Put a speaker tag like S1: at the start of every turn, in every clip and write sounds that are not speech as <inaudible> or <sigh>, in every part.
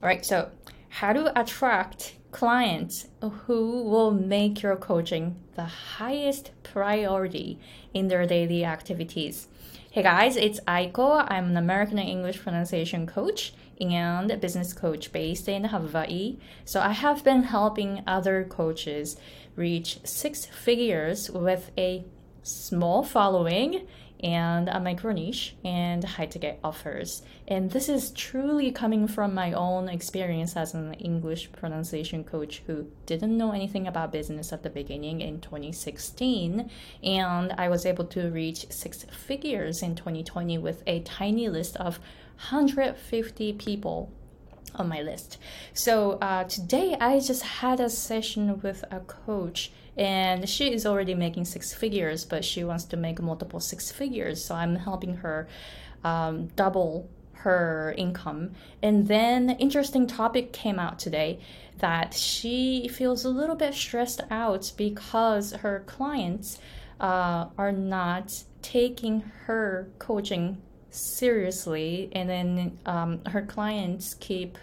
S1: All right, so how to attract clients who will make your coaching the highest priority in their daily activities. Hey guys, it's Aiko. I'm an American English pronunciation coach and a business coach based in Hawaii. So I have been helping other coaches reach six figures with a small following and a micro niche and high ticket offers. And this is truly coming from my own experience as an English pronunciation coach who didn't know anything about business at the beginning in 2016. And I was able to reach six figures in 2020 with a tiny list of 150 people on my list. So uh, today I just had a session with a coach, and she is already making six figures, but she wants to make multiple six figures. So I'm helping her um, double her income. And then interesting topic came out today that she feels a little bit stressed out because her clients uh, are not taking her coaching seriously and then um, her clients keep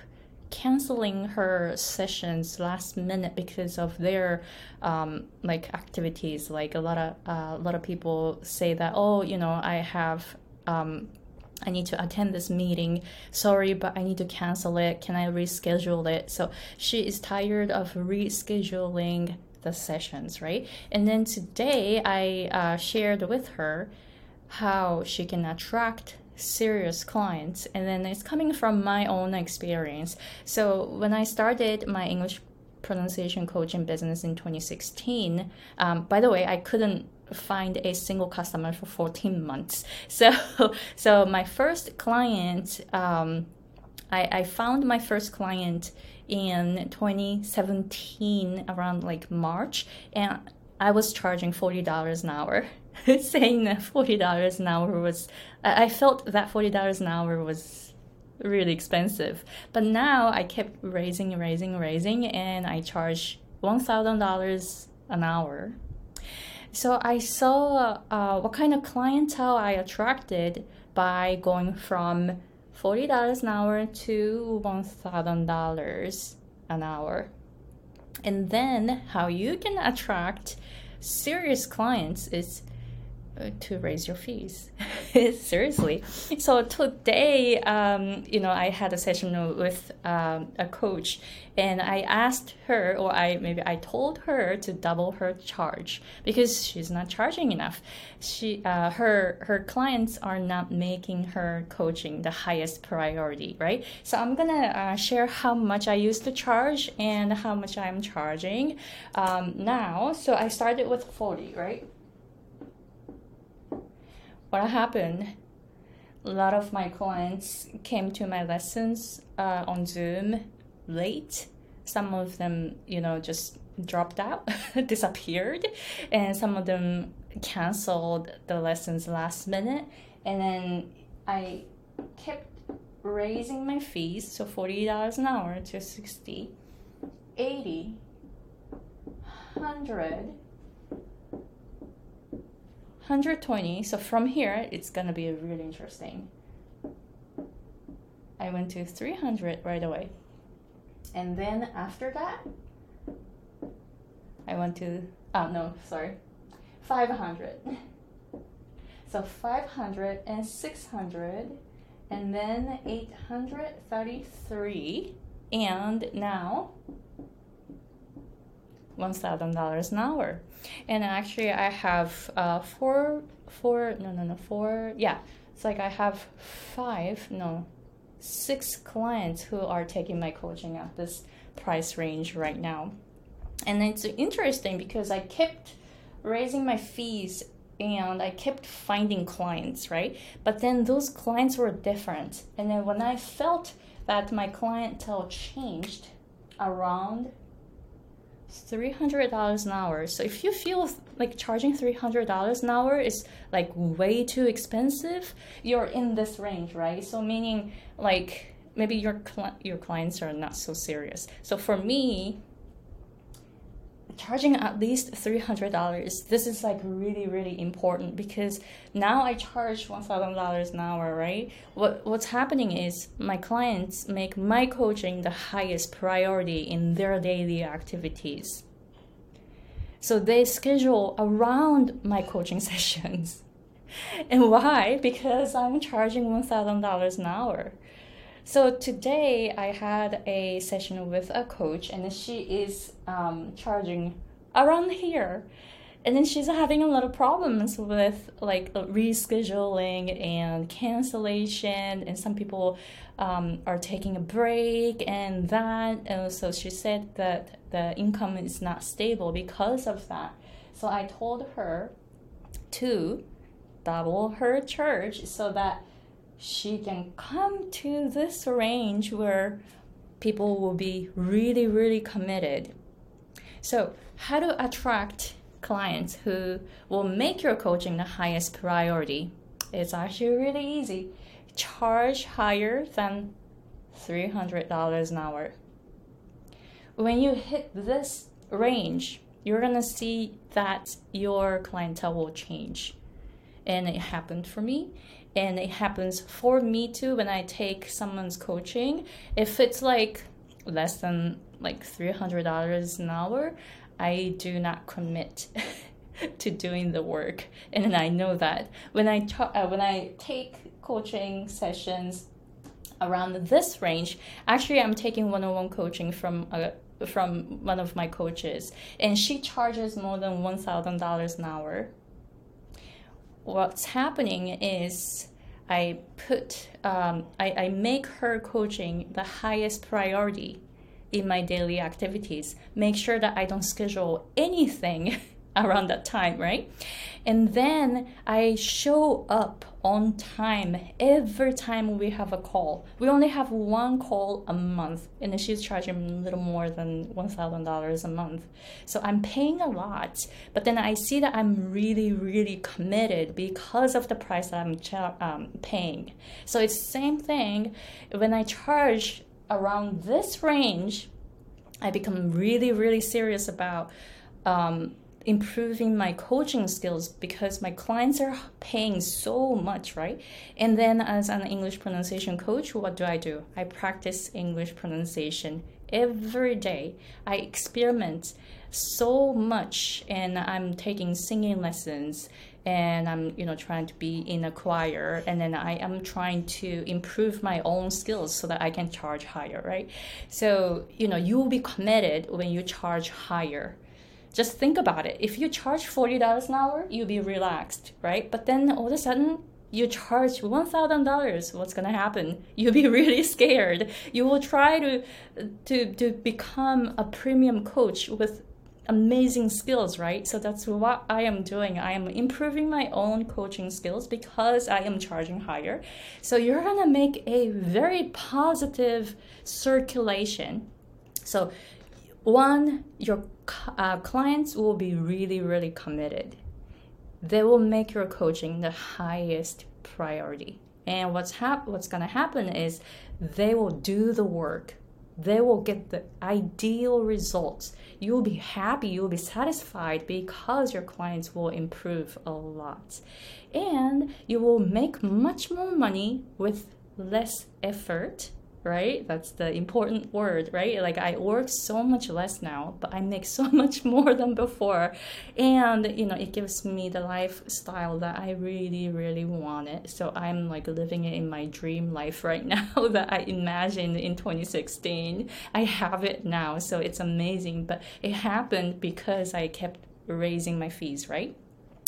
S1: canceling her sessions last minute because of their um, like activities like a lot of uh, a lot of people say that oh you know i have um, I need to attend this meeting. Sorry, but I need to cancel it. Can I reschedule it? So she is tired of rescheduling the sessions, right? And then today I uh, shared with her how she can attract serious clients and then it's coming from my own experience. So when i started my english pronunciation coaching business in 2016 um, by the way i couldn't find a single customer for 14 months. <laughs> So so my first client um, I, I found my first client in 2017 around like march and i was charging $40 an hour <laughs> saying that forty dollars an hour was I felt that forty dollars an hour was really expensive. But now I kept raising, raising, raising, and I charge one thousand dollars an hour. So I saw uh, what kind of clientele I attracted by going from forty dollars an hour to one thousand dollars an hour. And then how you can attract serious clients is to raise your fees. <laughs> Seriously. So today, um, you know, I had a session with um, a coach, and I asked her, or I maybe I told her to double her charge because she's not charging enough. She, uh, her, her clients are not making her coaching the highest priority, right? So I'm gonna uh, share how much I used to charge and how much I'm charging um, now. So I started with forty, right? What happened? A lot of my clients came to my lessons uh, on zoom late. Some of them you know just dropped out <laughs> disappeared and some of them canceled the lessons last minute. And then i kept raising my fees so $40 an hour to 60 80 100 120 so from here it's gonna be really interesting. I went to 300 right away. And then after that I went to oh no sorry 500 so 500 and 600 and then 833 and now $1,000 an hour. And actually, I have uh, four, four, no, no, no, four, yeah. It's like I have five, no, six clients who are taking my coaching at this price range right now. And it's interesting because I kept raising my fees and I kept finding clients, right? But then those clients were different. And then when I felt that my clientele changed around $300 an hour. So if you feel like charging $300 an hour is like way too expensive, you're in this range, right? So meaning like maybe your cl- your clients are not so serious. So for me, charging at least $300 this is like really really important because now i charge $1000 an hour right? What what's happening is my clients make my coaching the highest priority in their daily activities. So they schedule around my coaching <laughs> sessions. And why? Because i'm charging $1000 an hour so today I had a session with a coach, and she is um, charging around here. And then she's having a lot of problems with like rescheduling and cancellation, and some people um, are taking a break and that. And so she said that the income is not stable because of that. So I told her to double her charge so that she can come to this range where people will be really, really committed. So, how to attract clients who will make your coaching the highest priority? It's actually really easy. Charge higher than $300 an hour. When you hit this range, you're gonna see that your clientele will change. And it happened for me and it happens for me too when I take someone's coaching. If it's like less than like three hundred dollars an hour, I do not commit <laughs> to doing the work, and I know that. When I ta- uh, when I take coaching sessions around this range, actually I'm taking one-on-one coaching from a from one of my coaches, and she charges more than one thousand dollars an hour what's happening is I put um, I, I make her coaching the highest priority in my daily activities. Make sure that I don't schedule anything <laughs> around that time, right? And then I show up on time every time we have a call. We only have one call a month, and she's charging a little more than $1,000 a month. So I'm paying a lot, but then I see that I'm really, really committed because of the price I'm char- um, paying. So it's the same thing when I charge around this range, I become really, really serious about. Um, improving my coaching skills because my clients are paying so much, right? And then as an English pronunciation coach, what do I do? I practice English pronunciation every day. I experiment so much and I'm taking singing lessons and I'm you know trying to be in a choir and then I am trying to improve my own skills so that I can charge higher, right? So, you know, you will be committed when you charge higher just think about it. If you charge $40 an hour, you'll be relaxed, right? But then all of a sudden, you charge $1,000, what's going to happen? <laughs> You'll be really scared. You will try to, to, to become a premium coach with amazing skills, right? So that's what I am doing. I am improving my own coaching skills because I am charging higher. So you're going to make a very positive circulation. So one, your uh, clients will be really, really committed. They will make your coaching the highest priority. And what's hap- what's gonna happen is they will do the work. They will get the ideal results. You'll be happy, you'll be satisfied because your clients will improve a lot. And you will make much more money with less effort right? That's the important word, right? Like I work so much less now, but I make <laughs> so much more than before. And, you know, it gives me the lifestyle that I really, really wanted. So I'm like living it in my dream life right <laughs> now that I imagined in 2016. I have it now. So it's amazing. But it happened because I kept raising my fees, right?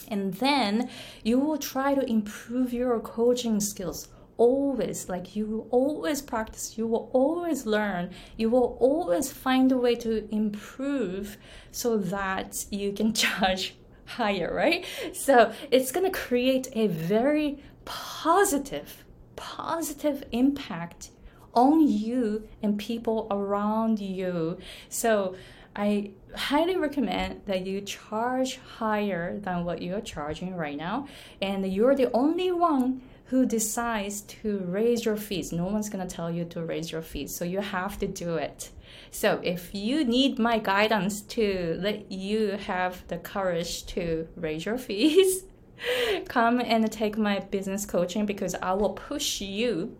S1: And then you will try to improve your coaching skills always like you will always practice you will always learn you will always find a way to improve so that you can <laughs> charge higher right so it's going to create a very positive positive impact on you and people around you so I highly recommend that you charge higher than what you're charging right now. And you're the only one who decides to raise your fees. No one's going to tell you to raise your fees. So you have to do it. So if you need my guidance to let you have the courage to raise your <laughs> fees, come and take my business coaching because I will push you.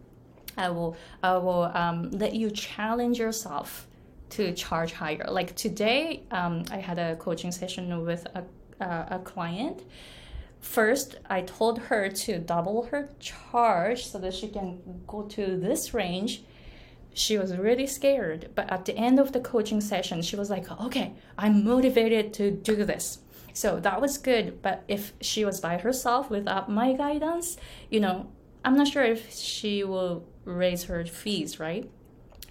S1: I will I will um, let you challenge yourself to charge higher. Like today, um, I had a coaching session with a, a client first i told her to double her charge so that she can go to this range. She was really scared but at the end of the coaching session she was like okay i'm motivated to do this. So that was good but if she was by herself without my guidance you know i'm not sure if she will raise her fees right?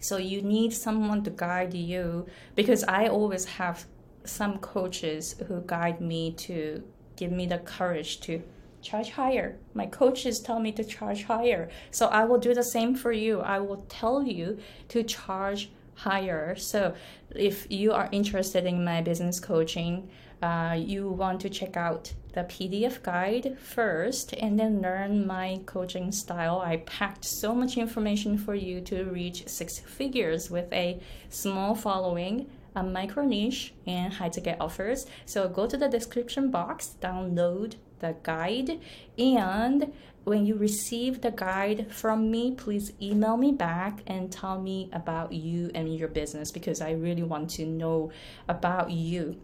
S1: So you need someone to guide you because i always have some coaches who guide me to give me the courage to charge higher. My coaches tell me to charge higher. So I will do the same for you. I will tell you to charge higher. So if you are interested in my business coaching, uh, you want to check out the PDF guide first and then learn my coaching style. I packed so much information for you to reach six figures with a small following a micro niche and high ticket offers. So go to the description box, download the guide, and when you receive the guide from me, please email me back and tell me about you and your business because I really want to know about you.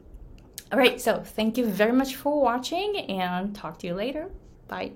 S1: All right, so thank you very much for watching and talk to you later. Bye.